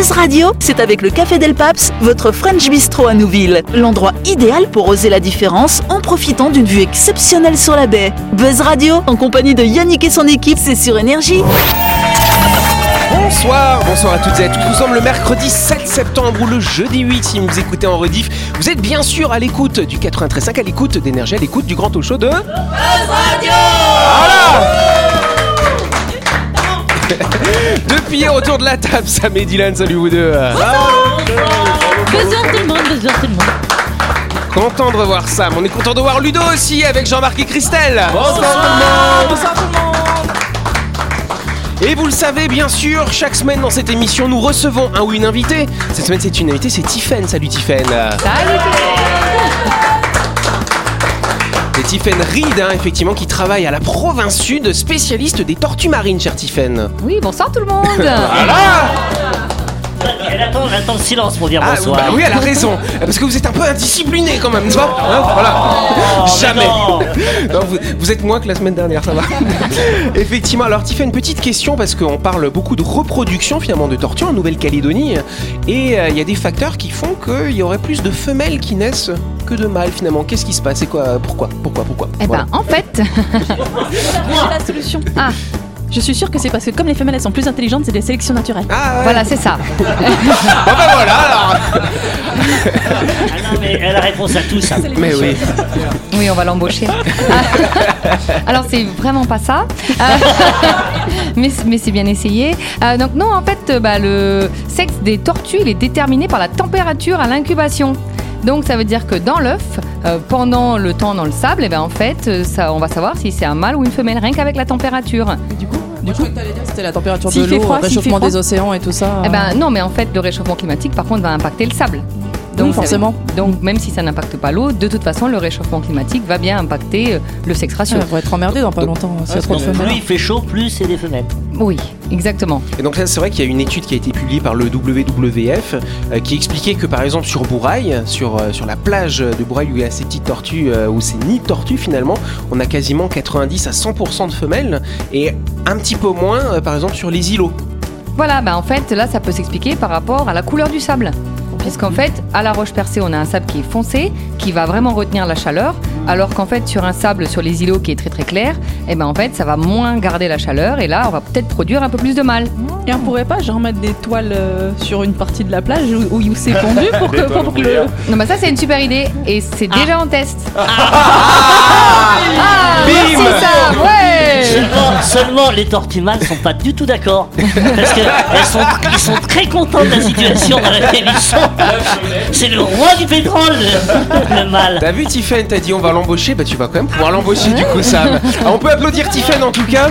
Buzz Radio, c'est avec le Café Del Paps, votre French Bistro à Nouville. L'endroit idéal pour oser la différence en profitant d'une vue exceptionnelle sur la baie. Buzz Radio, en compagnie de Yannick et son équipe, c'est sur Énergie. Bonsoir, bonsoir à toutes et à tous. Nous sommes le mercredi 7 septembre ou le jeudi 8 si vous écoutez en rediff. Vous êtes bien sûr à l'écoute du 93.5, à l'écoute d'énergie, à l'écoute du grand talk show de... Buzz Radio Depuis hier autour de la table, Sam et Dylan, salut vous deux. Bonjour tout le monde, bonjour tout le monde. Content de revoir Sam. On est content de voir Ludo aussi avec Jean-Marc et Christelle. Et vous le savez, bien sûr, chaque semaine dans cette émission, nous recevons un ou une invitée. Cette semaine, c'est une invitée, c'est Tiffen. Salut Tiffen. C'est Tiffen Reed, hein, effectivement, qui travaille à la province sud, spécialiste des tortues marines, cher Tiffen. Oui, bonsoir tout le monde. Voilà Elle attend, elle attend le silence pour dire Ah, bonsoir. bah oui, elle a raison. Parce que vous êtes un peu indiscipliné quand même, tu vois Hein, Voilà. Oh, mais Jamais. non. Non, vous, vous êtes moins que la semaine dernière, ça va. Effectivement, alors Tiffany, une petite question parce qu'on parle beaucoup de reproduction finalement de tortues en Nouvelle-Calédonie et euh, il y a des facteurs qui font qu'il y aurait plus de femelles qui naissent que de mâles finalement. Qu'est-ce qui se passe C'est quoi Pourquoi Pourquoi Pourquoi? Eh Voilà. ben, en fait, J'ai la solution. Ah. Je suis sûre que c'est parce que comme les femelles elles sont plus intelligentes, c'est des sélections naturelles. Ah, ouais. voilà, c'est ça. Bon, bah voilà alors. Ah non, mais elle a réponse à tout ça. Mais oui. Oui, on va l'embaucher. Ah. Alors, c'est vraiment pas ça. Ah. mais mais c'est bien essayé. Euh, donc, non, en fait, euh, bah, le sexe des tortues, il est déterminé par la température à l'incubation. Donc, ça veut dire que dans l'œuf, euh, pendant le temps dans le sable, eh ben, en fait, euh, ça, on va savoir si c'est un mâle ou une femelle, rien qu'avec la température. Du coup, du coup, C'était la température de l'eau, froid, le réchauffement des océans et tout ça. Eh ben non, mais en fait, le réchauffement climatique, par contre, va impacter le sable. Oui, ça- forcément. donc, même si ça n'impacte pas l'eau, de toute façon, le réchauffement climatique va bien impacter euh, le sexe ratio. Ouais, on va être emmerdé dans pas longtemps. s'il y a trop de Donc, femelles. plus il fait chaud, plus c'est des femelles. Oui, exactement. Et donc là, c'est vrai qu'il y a une étude qui a été publiée par le WWF euh, qui expliquait que par exemple sur Bourail, sur, euh, sur la plage de Bourail où il y a ces petites tortues, euh, où c'est ni de tortues finalement, on a quasiment 90 à 100% de femelles et un petit peu moins euh, par exemple sur les îlots. Voilà, bah en fait, là, ça peut s'expliquer par rapport à la couleur du sable. Puisqu'en fait, à la Roche-Percée, on a un sable qui est foncé, qui va vraiment retenir la chaleur, alors qu'en fait, sur un sable, sur les îlots qui est très très clair, eh ben en fait, ça va moins garder la chaleur, et là, on va peut-être produire un peu plus de mâles. et on pourrait pas genre mettre des toiles euh, sur une partie de la plage où, où c'est fondu pour que, pour que le. Non, bah ça, c'est une super idée, et c'est déjà en test. Ah, Bim merci Sam, ouais Seulement, seulement les tortues mâles sont pas du tout d'accord. Parce que elles sont, ils sont très contents de la situation dans laquelle ils sont. C'est le roi du pétrole, le, mâle. T'as vu Tiffen, t'as dit on va l'embaucher, bah tu vas quand même pouvoir l'embaucher du coup Sam. Alors, on peut applaudir Tiffen en tout cas.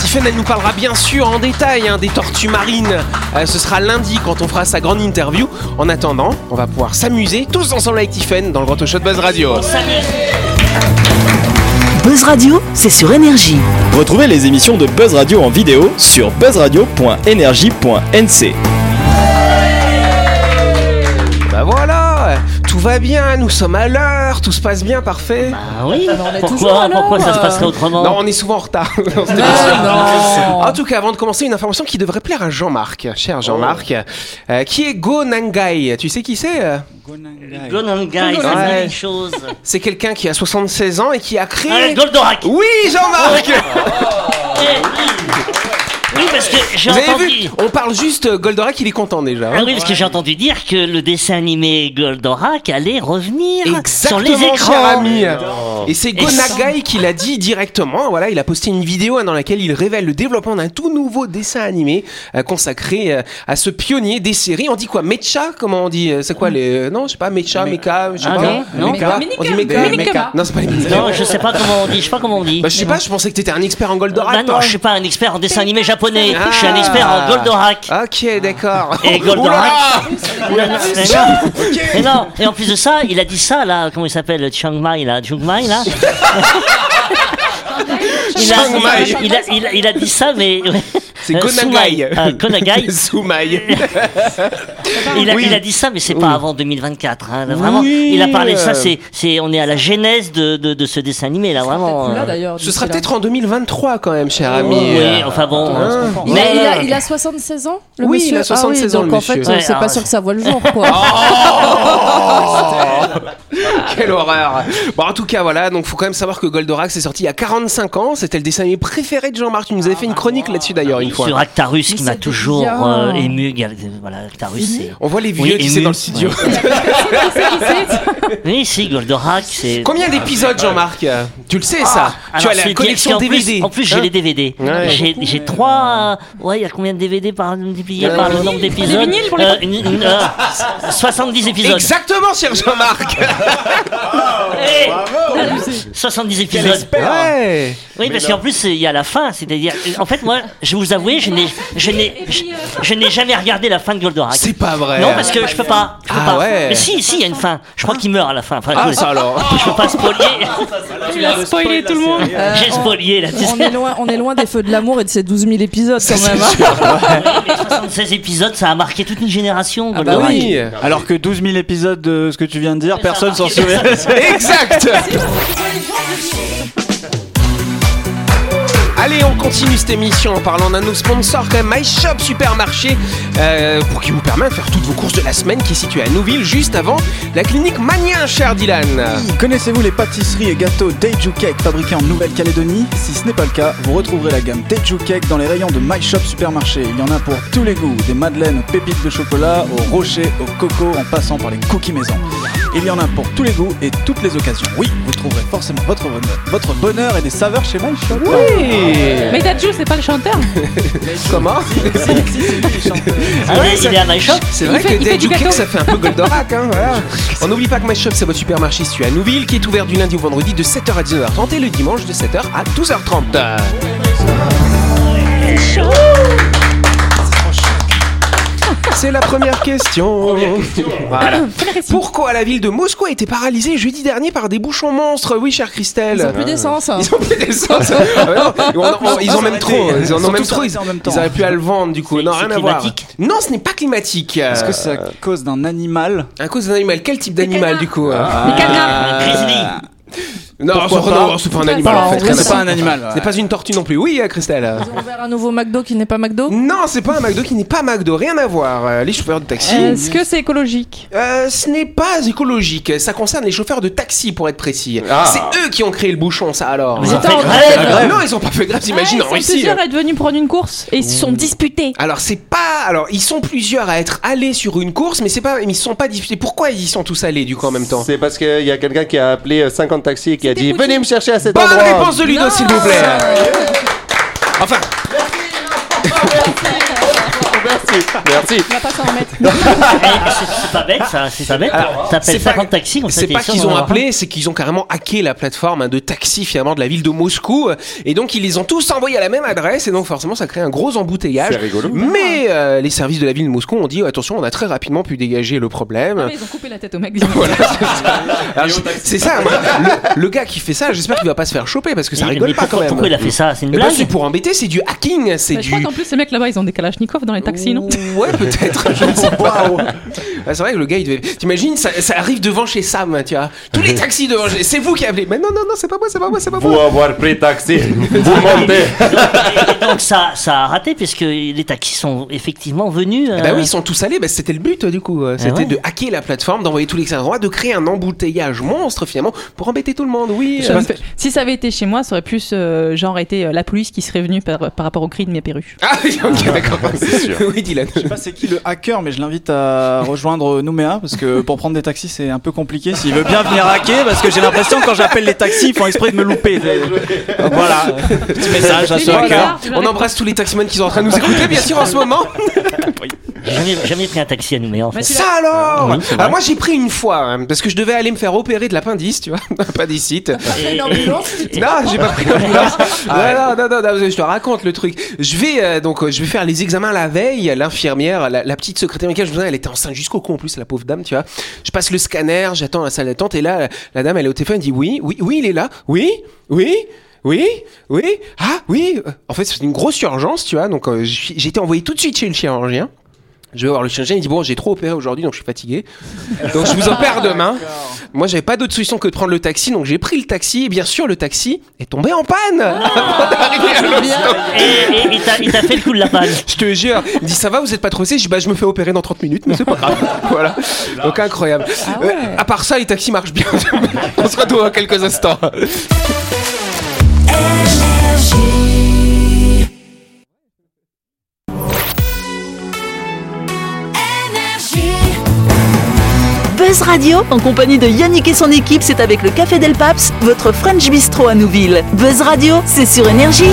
Tiffen, elle nous parlera bien sûr en détail hein, des tortues marines. Euh, ce sera lundi quand on fera sa grande interview. En attendant, on va pouvoir s'amuser tous ensemble avec Tiffen dans le Grand Show de Buzz Radio. Buzz Radio, c'est sur Énergie. Retrouvez les émissions de Buzz Radio en vidéo sur buzzradio.energie.nc. tout va bien, nous sommes à l'heure, tout se passe bien, parfait. Ah oui Pourquoi. Pourquoi ça se passerait autrement Non, on est souvent en retard. non. En tout cas, avant de commencer, une information qui devrait plaire à Jean-Marc, cher Jean-Marc, euh, qui est Go Nangai. Tu sais qui c'est euh Gonangai, me dit Ouais. chose. C'est quelqu'un qui a 76 ans et qui a créé... Ah, Goldorak Oui, Jean-Marc Eh, Oui, parce que j'ai Vous avez entendu. vu On parle juste euh, Goldorak, il est content déjà. hein. Ah oui, parce que j'ai entendu dire que le dessin animé Goldorak allait revenir sur les Exactement, cher écrans. ami. Et c'est Gonagai qui l'a dit directement. Voilà, il a posté une vidéo hein, dans laquelle il révèle le développement d'un tout nouveau dessin animé euh, consacré euh, à ce pionnier des séries. On dit quoi Mecha Comment on dit euh, C'est quoi les Non, je sais pas. Mecha, Mecha, je sais Ah pas. non, non. Mecha. On dit Mecha. Mecha. Non, c'est pas les Mecha. Non, je sais pas comment on dit, je sais pas comment on dit. Bah, je sais pas. Je pensais que t'étais un expert en Goldorak. Bah non, toi. je suis pas un expert en dessin animé japonais. Ah. Je suis un expert en Goldorak. Ok, d'accord. Et Goldorak. Mais non. Mais non, et en plus de ça, il a dit ça là, comment il s'appelle, Chiang Mai là, Chiang Mai là. il a, il a, il a- il a dit ça, mais. C'est Euh, Gonagai. Soumaï. Ah, Gonagai. Soumaï. Il a, Oui. il a dit ça, mais c'est pas Oui. avant 2024. hein. Vraiment, Oui, il a parlé de ça. C'est, c'est, on est à la genèse de, de, de ce dessin animé là, vraiment. Là euh. d'ailleurs. Ce sera là. peut-être en 2023 quand même, cher ami. Oui, Euh, enfin bon. Hein. Mais Mais- il a, il a 76 ans le Oui, monsieur il a 76 ah oui, ans, donc le en fait monsieur. euh, Ouais, c'est ah, pas sûr que ça voit le jour quoi. Quelle horreur Bon en tout cas voilà, donc faut quand même savoir que Goldorak c'est sorti il y a 45 ans, c'était le dessin animé préféré de Jean-Marc, tu nous avais fait une chronique là-dessus d'ailleurs une fois. Sur Actarus qui m'a c'était toujours euh, ému. Voilà, Actarus, c'est. On voit les vieux Oui, qui ému. dans le studio. Oui, si, Goldorak, c'est. Combien d'épisodes Jean-Marc Tu le sais ça Tu Alors, as la c'est- collection en plus- DVD. En plus, j'ai Hein les DVD. Ouais. J'ai, j'ai trois. euh, Ouais, il y a combien de DVD par multiplié par le nombre d'épisodes vinyles pour les Euh, une- une- euh, 70 épisodes. Exactement cher Jean-Marc Eh 70 épisodes. Ouais Oui, parce qu'en plus, il y a la fin. C'est-à-dire, en fait, moi, je vais vous avouer, je n'ai, je n'ai, je, je n'ai jamais regardé la fin de Goldorak. C'est pas vrai Non, parce que je peux pas. Je peux Ah pas. ouais. Mais si, si, il y a une fin. Je crois qu'il meurt à la fin. Enfin, Ah je, ça alors je peux pas spoiler. Tu as spoilé tout le monde. Euh, J'ai on- spoilé là. On sais. est loin, on est loin des feux de l'amour et de ces 12 000 épisodes quand même. hein. Les 76 épisodes, ça a marqué toute une génération. Ah bah Goldorak. Oui Alors que 12 000 épisodes de ce que tu viens de dire, personne s'en souvient. Exact Allez, on continue cette émission en parlant d'un de nos sponsors, quand même, My Shop Supermarché, euh, pour qui vous permet de faire toutes vos courses de la semaine, qui est située à Nouville, juste avant la clinique Manien, cher Dylan. Connaissez-vous les pâtisseries et gâteaux Daiju Cake fabriqués en Nouvelle-Calédonie? Si ce n'est pas le cas, vous retrouverez la gamme Daiju Cake dans les rayons de My Shop Supermarché. Il y en a pour tous les goûts, des madeleines aux pépites de chocolat, au rocher, au coco, en passant par les cookies maison. Il y en a pour tous les goûts et toutes les occasions. Oui, vous trouverez forcément votre bonheur, votre bonheur et des saveurs chez My Shop. Mais Dadju, c'est pas le chanteur. Comment Ah ouais, il est à My Shop. C'est vrai fait- que il fait du Daiju Cake, ça fait un peu Goldorak, hein, voilà. On n'oublie pas que My Shop, c'est votre supermarché situé à Nouville, qui est ouvert du lundi au vendredi de 7h à 19h30 et le dimanche de 7h à 12h30. C'est la première question. Voilà. Pourquoi la ville de Moscou a été paralysée jeudi dernier par des bouchons monstres? Oui, chère Christelle. Ils ont plus d'essence. Ils ont plus d'essence. Ah ouais, non, on- on- ils ont même trop. Ils en ont même trop. Ils, en même temps. ils auraient pu à le vendre du coup. Non, rien à voir. climatique Non, ce n'est pas climatique. Est-ce que c'est à cause d'un animal? À cause d'un animal. Quel type d'animal du coup Les canards. Un grizzly. Non, c'est- pas un animal en en fait. C'est pas un animal. C'est pas une tortue non plus. Oui, euh, Christelle. Ils ont ouvert un nouveau McDo qui n'est pas McDo. Non, c'est pas un McDo qui n'est pas McDo. Rien à voir. Euh, Les chauffeurs de taxi. Est-ce que c'est écologique? Euh, ce n'est pas écologique. Ça concerne les chauffeurs de taxi, pour être précis. C'est eux qui ont créé le bouchon, ça alors. Ils Attends, fait grève. Non, ils ont pas fait grève, t'imagines Ah, en Ils sont plusieurs à être venus prendre une course et ils se sont disputés. Alors c'est pas, alors ils sont plusieurs à être allés sur une course, mais c'est pas, mais ils sont pas disputés. Pourquoi ils y sont tous allés du coup en même temps? C'est parce qu'il y a quelqu'un qui a appelé euh, 50 taxis et qui a dit Poutine. Venez me chercher à cet Bonne endroit. réponse de Ludo, s'il vous plaît. Enfin, Merci, merci. On va pas s'en remettre. Eh, c'est- C'est pas bête, ça. C'est pas bête. T'appelles c'est pas- 50 taxis comme ça. c'est pas qu'ils ont appelé, c'est qu'ils ont carrément hacké la plateforme hein, de taxi finalement de la ville de Moscou, et donc ils les ont tous envoyés à la même adresse, et donc forcément ça crée un gros embouteillage. C'est rigolo. Mais euh, les services de la ville de Moscou ont dit attention, on a très rapidement pu dégager le problème. Ah, mais ils ont coupé la tête au mec. Voilà, c'est ça. Moi, le, le gars qui fait ça, j'espère qu'il va pas se faire choper parce que ça rigole mais pas quand pourquoi, même. pourquoi il a fait ça? C'est une Eh ben, blague c'est pour embêter, c'est du hacking, c'est Mais je du. crois qu'en plus, ces mecs là-bas, ils ont des kalachnikovs dans les taxis, non? Ouais, peut-être, je ne sais pas. Ouais, c'est vrai que le gars, il devait. T'imagines, ça, ça arrive devant chez Sam, tu vois. Tous les taxis devant chez. C'est vous qui appelez. Mais non, non, non, c'est pas moi, c'est pas moi, c'est pas Vous moi. avoir pris taxi, vous montez. Et donc ça, ça a raté puisque les taxis sont effectivement venus. Eh ben euh, oui, ils sont tous allés, bah, c'était le but du coup. Euh, C'était ouais. de hacker la plateforme, d'envoyer tous les endroits, de créer un embouteillage monstre finalement pour embêter tout le monde. Oui. Euh, Si ça avait été chez moi, ça aurait plus euh, genre été euh, la police qui serait venue par, par rapport au cri de mes perruches. Ah ok, d'accord. C'est sûr. Oui, Dylan. Je sais pas c'est qui le hacker, mais je l'invite à rejoindre Nouméa parce que pour prendre des taxis c'est un peu compliqué. S'il veut bien venir hacker, parce que j'ai l'impression que quand j'appelle les taxis, ils font exprès de me louper. Donc voilà, petit message à ce hacker. On embrasse tous les taximans qui sont en train de nous écouter, bien sûr, en ce moment. J'ai jamais, jamais pris un taxi à Nouméa en fait. Ça alors Oui, c'est vrai. Alors moi j'ai pris une fois, hein, parce que je devais aller me faire opérer de l'appendice, tu vois, appendicite. Et- Une ambulance. Non, j'ai pas pris l'ambulance. non, non, non, non, non, je te raconte le truc. Je vais euh, donc euh, je vais faire les examens la veille. L'infirmière, la, la petite secrétaire médicale, je me souviens, elle était enceinte jusqu'au cou en plus, la pauvre dame, tu vois. Je passe le scanner, j'attends la salle d'attente et là, la dame, elle est au téléphone, elle dit oui, oui, oui, il est là, oui, oui. Oui, oui, ah oui. En fait, c'est une grosse urgence, tu vois. Donc, euh, j'ai j'ai été envoyé tout de suite chez le chirurgien. Je vais voir le chirurgien, il dit bon, j'ai trop opéré aujourd'hui, donc je suis fatigué. Donc je vous opère demain. Moi, j'avais pas d'autre solution que de prendre le taxi, donc j'ai pris le taxi. Et bien sûr, le taxi est tombé en panne avant d'arriver à l'hosto. Et, et- et t'as- il t'a fait le coup de la panne. Je te jure. Il me dit ça va, vous êtes pas trop Je dis bah je me fais opérer dans 30 minutes, mais c'est pas grave. voilà. Donc incroyable. Euh, à part ça, les taxis marchent bien. On se retrouve dans quelques instants. Buzz Radio, en compagnie de Yannick et son équipe, c'est avec le Café Del Paps, votre French Bistro à Nouville. Buzz Radio, c'est sur Énergie.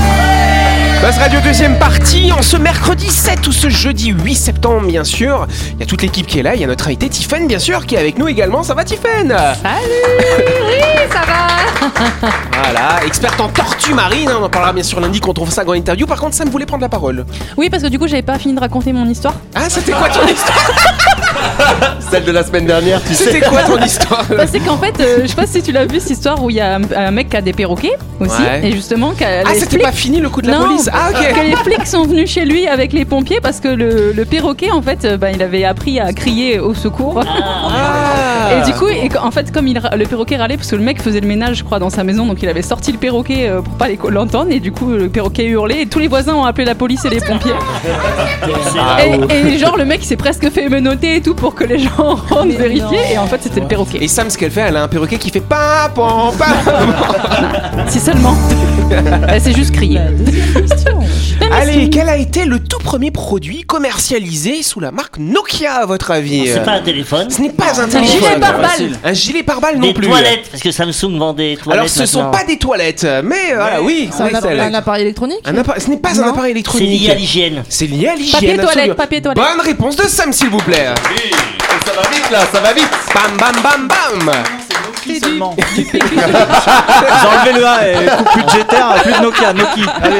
Buzz Radio deuxième partie en ce mercredi 7 ou ce jeudi 8 septembre bien sûr. Il y a toute l'équipe qui est là, il y a notre invité Tiffen bien sûr qui est avec nous également. Ça va Tiffen Salut Oui, ça va Voilà, experte en tortue marine, hein, on en parlera bien sûr lundi quand on fera ça dans l'interview. Par contre, Sam voulait prendre la parole. Oui, parce que du coup, j'avais pas fini de raconter mon histoire. Ah, c'était quoi ton histoire? Celle de la semaine dernière, tu sais. C'était quoi ton histoire Bah, c'est qu'en fait, euh, je sais pas si tu l'as vu cette histoire où il y a un, un mec qui a des perroquets aussi, Ouais. et justement, Ah, c'était flics- pas fini le coup de la non, police Ah, ok. que les flics sont venus chez lui avec les pompiers parce que le, le perroquet, en fait, euh, bah, il avait appris à crier au secours. Ah. Et du coup, et, en fait, comme il, le perroquet râlait, parce que le mec faisait le ménage, je crois, dans sa maison, donc il avait sorti le perroquet euh, pour pas l'entendre, et du coup, le perroquet hurlait, et tous les voisins ont appelé la police et les pompiers. Ah, et, et genre, le mec il s'est presque fait menoter et tout pour que les gens rentrent vérifier, et en fait, c'était le perroquet. Et Sam, ce qu'elle fait, elle a un perroquet qui fait pam pam pam. Si seulement. Elle s'est juste criée. Allez, quel a été le tout premier produit commercialisé sous la marque Nokia à votre avis C'est pas un téléphone. Ce n'est pas un Un téléphone. gilet pare-balles. Un gilet pare-balles non Des plus. toilettes, parce que Samsung vend des toilettes. Alors, ce sont maintenant. pas des toilettes, mais voilà, oui, C'est un, oui, app- c'est- un appareil électronique un Ce n'est pas un appareil C'est électronique. lié à l'hygiène. C'est lié à l'hygiène. Papier toilette, papier toilette. Bonne réponse de Sam, s'il vous plaît. Ça va vite là, ça va vite. Bam, bam, bam, bam. Seulement. J'ai enlevé le A et coupe budgétaire, plus de Nokia, Noki. Allez,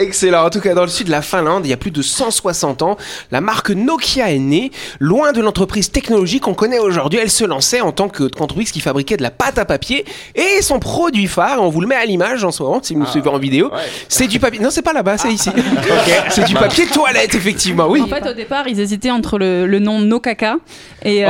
Excellent. En tout cas, dans le sud de la Finlande, il y a plus de 160 ans, la marque Nokia est née. Loin de l'entreprise technologique qu'on connaît aujourd'hui, elle se lançait en tant que- qu'entreprise qui fabriquait de la pâte à papier. Et son produit phare, on vous le met à l'image en ce moment, si vous nous suivez en vidéo, c'est du papier. Non, c'est pas là-bas, c'est ici. C'est du papier toilette, effectivement, oui. En fait, au départ, ils hésitaient entre le, le nom No Caca et. euh,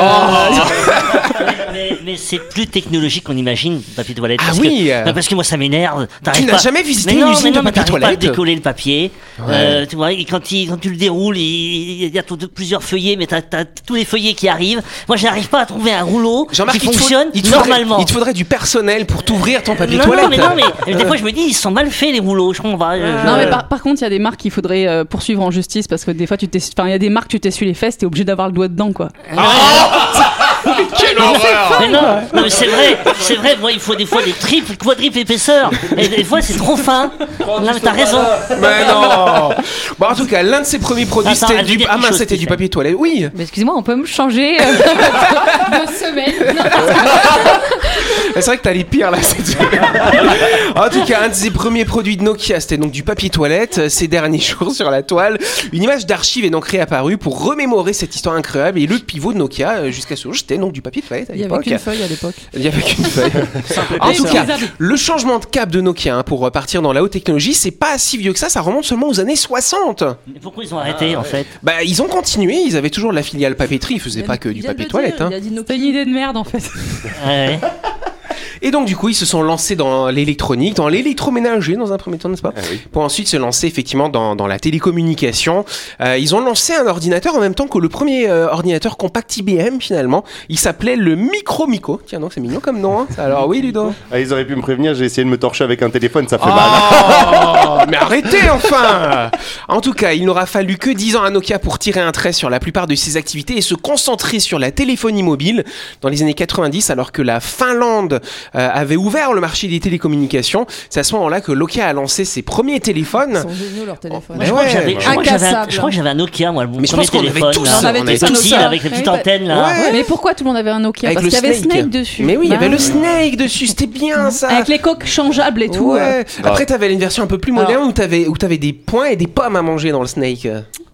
mais mais c'est plus technologique qu'on imagine, le papier toilette. Ah parce oui, que, bah, parce que moi, ça m'énerve. T'arrives n'as pas- jamais visité Mais une non, usine mais de non, papier t'arrives pas à toilette décoller le papier. Euh, tu vois, et quand, il, quand tu le déroules, il, il y a tout- plusieurs feuillets, mais t'as as tous les feuillets qui arrivent. Moi, j'arrive pas à trouver un rouleau Jean-Marc, qui fonctionne il te faudrait- normalement. il te faudrait du personnel pour t'ouvrir ton papier non, toilette. non, mais non, mais des fois, je me dis, ils sont mal faits, les rouleaux. Je comprends pas. je- Non, mais par, par contre, il y a des marques qu'il faudrait euh, poursuivre en justice parce que des fois, tu t'es. Enfin, il y a des marques, tu t'essuies les fesses, t'es obligé d'avoir le doigt dedans, quoi. Quelle horreur Mais non, non, mais c'est vrai, c'est vrai, moi il faut des fois des triples, quadruples épaisseurs. Et des fois c'est trop fin. Non, mais t'as raison. Mais non Bon, en tout cas, l'un de ses premiers produits, Attends, c'était elle veut du... dire Ah quelque mince, chose, c'était du papier toilette. Oui Mais excusez-moi, on peut me changer euh, de semaine C'est vrai que t'as les pires là cette semaine. En tout cas, un de ses premiers produits de Nokia, c'était donc du papier toilette. Euh, Ces derniers jours sur la toile, une image d'archive est donc réapparue pour remémorer cette histoire incroyable. Et le pivot de Nokia, euh, jusqu'à ce jour, c'était donc du papier toilette à Il y avait l'époque. qu'une feuille à l'époque. Il y avait qu'une feuille. en tout cas, le changement de cap de Nokia hein, pour partir dans la haute technologie, c'est pas si vieux que ça. Ça remonte seulement aux années 60. Mais pourquoi ils ont arrêté en fait Bah, ils ont continué. Ils avaient toujours la filiale papeterie. Ils faisaient pas que du papier toilette. hein. Il a dit une idée de merde, en fait. Et donc du coup, ils se sont lancés dans l'électronique, dans l'électroménager dans un premier temps, n'est-ce pas Pour ensuite se lancer effectivement dans, dans la télécommunication. Euh, ils ont lancé un ordinateur en même temps que le premier euh, ordinateur compact IBM finalement. Il s'appelait le Micro Mico. Tiens donc c'est mignon comme nom. Hein Alors oui Ludo. Ah, ils auraient pu me prévenir, j'ai essayé de me torcher avec un téléphone, ça fait mal. Oh, mais arrêtez enfin En tout cas, il n'aura fallu que 10 ans à Nokia pour tirer un trait sur la plupart de ses activités et se concentrer sur la téléphonie mobile dans les années 90 alors que la Finlande avait ouvert le marché des télécommunications. C'est à ce moment-là que Nokia a lancé ses premiers Ils téléphones. sont géniaux leurs téléphones. Moi, je crois que j'avais- je crois que j'avais un- Incassables. je crois que j'avais un Nokia, moi, mon Mais je pense qu'on avait tous, là. on avait tous Nokia. avec la petite Oui, bah- antenne là. Ouais. Mais pourquoi tout le monde avait un Nokia? Avec Parce qu'il y avait Snake. Snake dessus. Mais oui, il y avait le Snake dessus, c'était bien ça. Avec les coques changeables et tout. euh. Après, t'avais une version un peu plus moderne où t'avais où t'avais des points et des pommes à manger dans le Snake.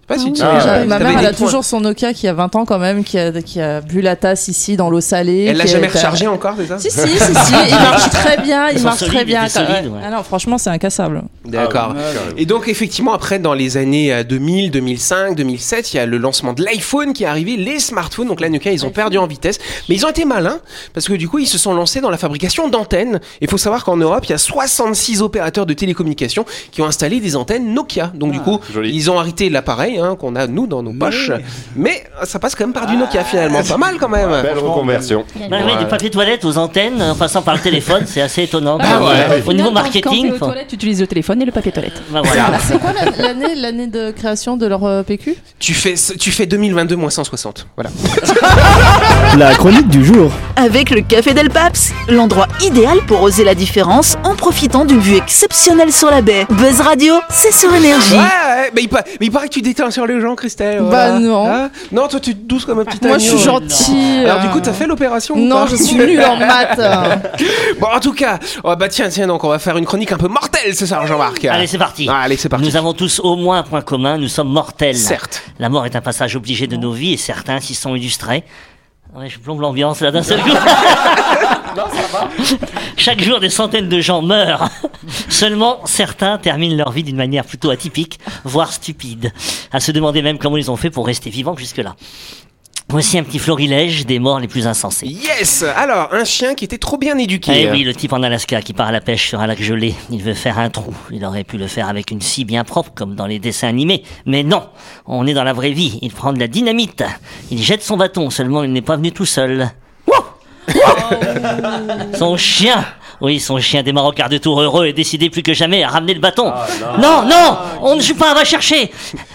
Pas si tu Ah, sais, ouais. Ma mère, elle a points. toujours son Nokia qui a 20 ans quand même, qui a, qui a bu la tasse ici dans l'eau salée. Elle l'a jamais est- rechargé encore, c'est ça Si, si, si, si, il marche très bien, il marche très bien. ouais. Ah franchement, c'est incassable. D'accord. Et donc effectivement après dans les années euh, 2000, 2005, 2007, il y a le lancement de l'iPhone qui est arrivé, les smartphones. Donc là Nokia ils ont perdu en vitesse, mais ils ont été malins parce que du coup ils se sont lancés dans la fabrication d'antennes. Il faut savoir qu'en Europe il y a 66 opérateurs de télécommunications qui ont installé des antennes Nokia. Donc du coup joli. ils ont arrêté l'appareil hein, qu'on a nous dans nos poches, mais ça passe quand même par du Nokia finalement, pas mal quand même. Belle reconversion. Bah oui, du papier toilette aux antennes en passant par le téléphone, c'est assez étonnant. Ah ouais. Au niveau Quand- Quand marketing, t'es aux toilettes, tu utilises le téléphone et le papier toilette. bah voilà. C'est quoi la- l'année l'année de création de leur euh, PQ Tu fais tu fais 2022 moins 160. Voilà. La chronique du jour. Avec le Café Del Paps, l'endroit idéal pour oser la différence en profitant d'une vue exceptionnelle sur la baie. Buzz Radio, c'est sur énergie. Ouais, ouais, mais il, mais il paraît que tu sur les gens, Christelle. Bah voilà. non. Hein non, toi tu es douce comme un petit Moi, je suis gentille. Alors du euh. coup, t'as fait l'opération ou Non, pas je suis nulle en maths. Bon, en tout cas, oh, bah tiens, tiens, donc on va faire une chronique un peu mortelle ce soir, Jean-Marc. Allez, c'est parti. Ah, allez, c'est parti. Nous avons tous au moins un point commun, nous sommes mortels. Certes. La mort est un passage obligé de nos vies et certains s'y sont illustrés. Ouais, je plombe l'ambiance là d'un seul coup. Chaque jour, des centaines de gens meurent. Seulement, certains terminent leur vie d'une manière plutôt atypique, voire stupide. À se demander même comment ils ont fait pour rester vivants jusque-là. Voici un petit florilège des morts les plus insensés. Yes Alors, un chien qui était trop bien éduqué. Eh oui, le type en Alaska qui part à la pêche sur un lac gelé. Il veut faire un trou. Il aurait pu le faire avec une scie bien propre, comme dans les dessins animés. Mais non On est dans la vraie vie. Il prend de la dynamite. Il jette son bâton, seulement il n'est pas venu tout seul. Wouh Son chien oui, son chien démarre au quart de tour heureux et décidé plus que jamais à ramener le bâton. non, non, on ne joue pas, va chercher.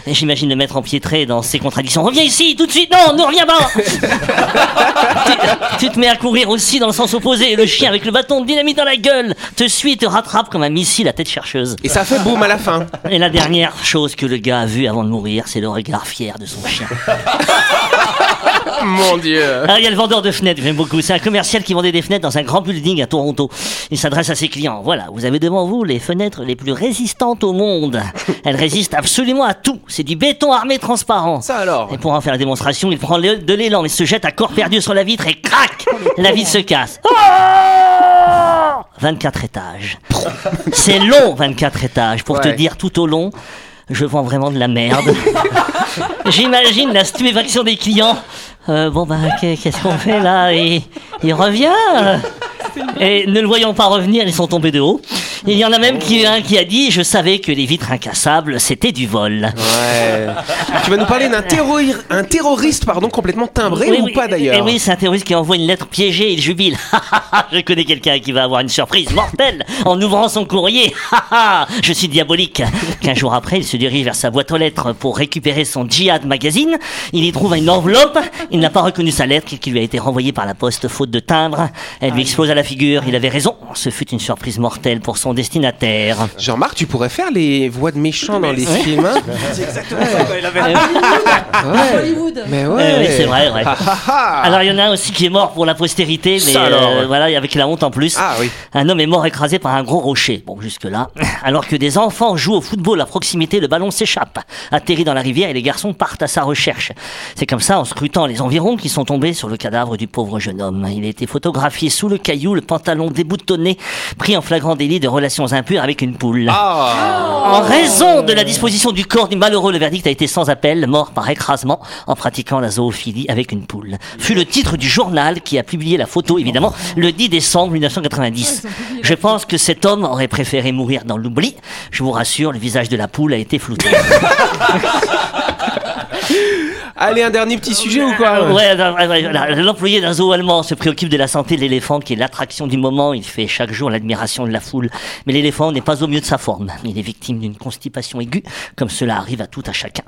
J'imagine le maître empiétré dans ses contradictions. Reviens ici, tout de suite, non, ne reviens pas. tu, tu te mets à courir aussi dans le sens opposé et le chien avec le bâton de dynamite dans la gueule te suit et te rattrape comme un missile à tête chercheuse. Et ça fait boum à la fin. Et la dernière chose que le gars a vue avant de mourir, c'est le regard fier de son chien. Mon dieu. Ah, il y a le vendeur de fenêtres, j'aime beaucoup. C'est un commercial qui vendait des fenêtres dans un grand building à Toronto. Il s'adresse à ses clients. Voilà, vous avez devant vous les fenêtres les plus résistantes au monde. Elles résistent absolument à tout. C'est du béton armé transparent. Ça alors Et pour en faire la démonstration, il prend de l'élan et se jette à corps perdu sur la vitre et crac La vitre se casse. Oh 24 étages. C'est long, 24 étages. Pour te dire tout au long, je vends vraiment de la merde. J'imagine la stupéfaction des clients. Euh, bon, bah, qu'est- qu'est-ce qu'on fait là? Et il revient Et ne le voyant pas revenir, ils sont tombés de haut. Il y en a même qui, un qui a dit Je savais que les vitres incassables, c'était du vol. Ouais. tu vas nous parler d'un terrori- un terroriste pardon, complètement timbré Oui, ou oui, pas d'ailleurs eh Oui, c'est un terroriste qui envoie une lettre piégée et il jubile. Je connais quelqu'un qui va avoir une surprise mortelle en ouvrant son courrier. Je suis diabolique. Quinze jours après, il se dirige vers sa boîte aux lettres pour récupérer son Jihad magazine. Il y trouve une enveloppe. Il n'a pas reconnu sa lettre qui lui a été renvoyée par la poste faute de timbre. Elle lui explose à la figure. Il avait raison. Ce fut une surprise mortelle pour son destinataire. Jean-Marc, tu pourrais faire les voix de méchants dans les films. hein Hollywood. Mais ouais. oui, c'est vrai. Ah, ah, ah. Alors il y en a un aussi qui est mort pour la postérité, mais Ça alors, euh, voilà, avec la honte en plus. Ah oui. Un homme est mort écrasé par un gros rocher. Bon, jusque-là. Alors que des enfants jouent au football à proximité, le ballon s'échappe, atterrit dans la rivière et les garçons partent à sa recherche. C'est comme ça, en scrutant les environs, qu'ils sont tombés sur le cadavre du pauvre jeune homme. Il a été photographié sous le caillou, le pantalon déboutonné, pris en flagrant délit de relations impures avec une poule. Ah. En raison de la disposition du corps du malheureux, le verdict a été sans appel, mort par écrasement en pratiquant la zoophilie avec une poule. Fut le titre du journal qui a publié la photo, évidemment, le 10 décembre 1990. Je pense que cet homme aurait préféré mourir dans l'oubli. Je vous rassure, le visage de la poule a été flouté. Allez, un dernier petit sujet ou quoi ouais, l'employé d'un zoo allemand se préoccupe de la santé de l'éléphant qui est l'attraction du moment. Il fait chaque jour l'admiration de la foule. Mais l'éléphant n'est pas au mieux de sa forme. Il est victime d'une constipation aiguë, comme cela arrive à tout à chacun.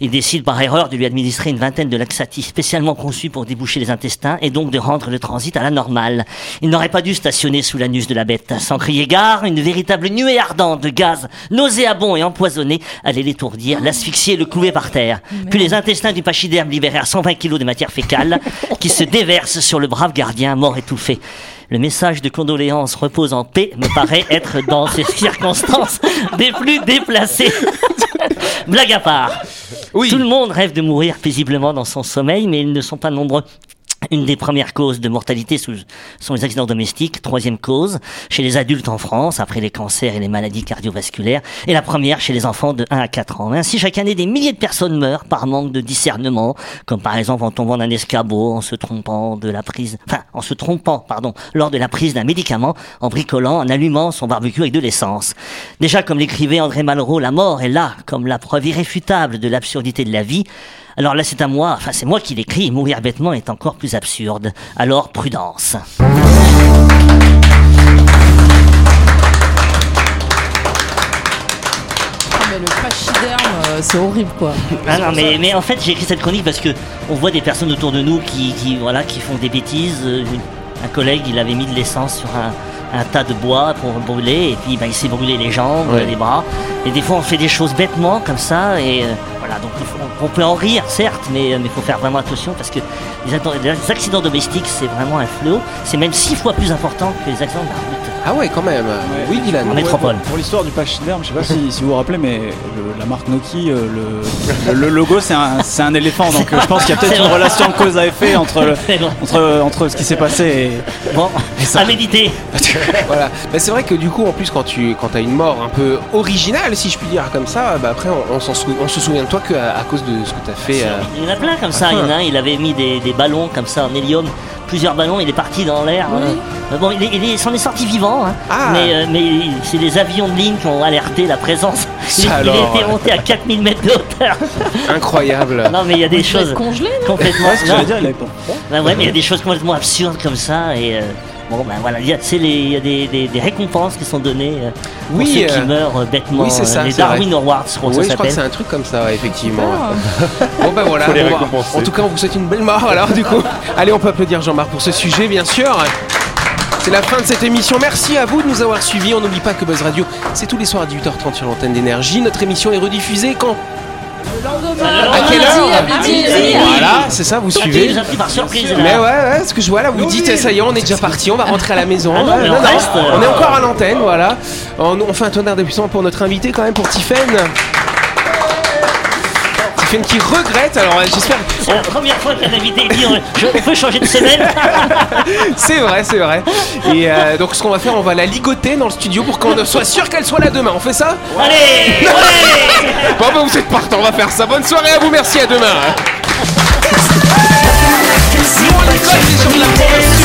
Il décide par erreur de lui administrer une vingtaine de laxatifs spécialement conçus pour déboucher les intestins et donc de rendre le transit à la normale. Il n'aurait pas dû stationner sous l'anus de la bête. Sans crier gare, une véritable nuée ardente de gaz nauséabond et empoisonné allait l'étourdir, l'asphyxier et le clouer par terre. Puis les intestins du pachyderme libérèrent 120 kilos de matière fécale qui se déverse sur le brave gardien mort étouffé. Le message de condoléances repose en paix me paraît être dans ces circonstances des plus déplacées. Blague à part. Oui. Tout le monde rêve de mourir paisiblement dans son sommeil, mais ils ne sont pas nombreux. Une des premières causes de mortalité sont les accidents domestiques. Troisième cause, chez les adultes en France, après les cancers et les maladies cardiovasculaires. Et la première chez les enfants de 1 à 4 ans. Ainsi, chaque année, des milliers de personnes meurent par manque de discernement, comme par exemple en tombant d'un escabeau, en se trompant de la prise, en se trompant, pardon, lors de la prise d'un médicament, en bricolant, en allumant son barbecue avec de l'essence. Déjà, comme l'écrivait André Malraux, la mort est là, comme la preuve irréfutable de l'absurdité de la vie. Alors là, c'est à moi, enfin, c'est moi qui l'écris, et mourir bêtement est encore plus absurde. Alors, prudence. Mais le pachyderme, euh, c'est horrible quoi. Ah non, mais, mais en fait, j'ai écrit cette chronique parce que on voit des personnes autour de nous qui, qui, voilà, qui font des bêtises. Euh, Un collègue, il avait mis de l'essence sur un, un tas de bois pour brûler, et puis ben, il s'est brûlé les jambes, Ouais. les bras. Et des fois, on fait des choses bêtement comme ça, et euh, voilà, donc on peut en rire, certes, mais il faut faire vraiment attention parce que les, accidents domestiques, c'est vraiment un fléau. C'est même six fois plus important que les accidents de la route. Ah ouais, quand même. Oui, Dylan. En métropole. Pour, pour l'histoire du pachyderme, je sais pas si, si vous vous rappelez, mais le- la marque Noki, euh, le, le- le logo, c'est un, c'est un éléphant. Donc euh, je pense qu'il y a peut-être une vrai. relation cause à effet entre, entre, entre ce qui s'est passé et. Bon, à méditer. voilà. Bah, c'est vrai que du coup, en plus, quand tu quand as une mort un peu originale, si je puis dire comme ça, bah, après, on, on on se souvient de toi qu'à à cause de ce que tu as fait. euh, Il y en a plein comme ça. Il y en a un, il avait mis des, des ballons comme ça en hélium, plusieurs ballons, il est parti dans l'air. euh. Bon, il, est- il est- s'en est sorti vivant, hein. Ah. mais, euh, mais c'est les avions de ligne qui ont alerté la présence. Il, Ça il alors. était monté à 4000 mètres de hauteur. Incroyable. Non, mais il y a des Il doit choses congelé, non complètement. Ouais, ce que non. j'allais dire, il avait pas. Bah ouais, mais il y a des choses complètement absurdes comme ça et. euh, Bon ben voilà, il y a, tu sais, les- il y a des, des- des récompenses qui sont données euh, pour Oui, ceux qui euh, meurent euh, bêtement. oui, c'est ça, les c'est vrai. Darwin Awards, je crois que Oui, ça je crois que c'est s'appelle. un truc comme ça, effectivement. bon voilà. Faut les Bon, bah, récompenser. en tout cas, on vous souhaite une belle mort. Alors du coup, allez, on peut applaudir Jean-Marc pour ce sujet, bien sûr. C'est la fin de cette émission. Merci à vous de nous avoir suivis. On n'oublie pas que Buzz Radio, c'est tous les soirs à 18h30 sur l'antenne d'énergie. Notre émission est rediffusée quand? À quelle heure midi. Voilà, c'est ça, vous suivez. nous as pris par surprise. là. Mais ouais, ouais, ce que je vois là, vous dites, ça y est, on est déjà parti, on va rentrer à la maison. Ah non, Ouais, mais on reste, euh. on est encore à l'antenne, voilà. On, on fait un tonnerre de puissance pour notre invité quand même, pour Tiffen. Qui regrette, alors j'espère. C'est la première fois qu'un invité dit on, peut changer de semaine. C'est vrai, c'est vrai. Et euh, donc ce qu'on va faire, on va la ligoter dans le studio pour qu'on soit sûr qu'elle soit là demain. On fait ça? Allez, allez Bon bah vous êtes partant, on va faire ça. Bonne soirée à vous, merci, à demain. Nous, on rigole, les gens de la province.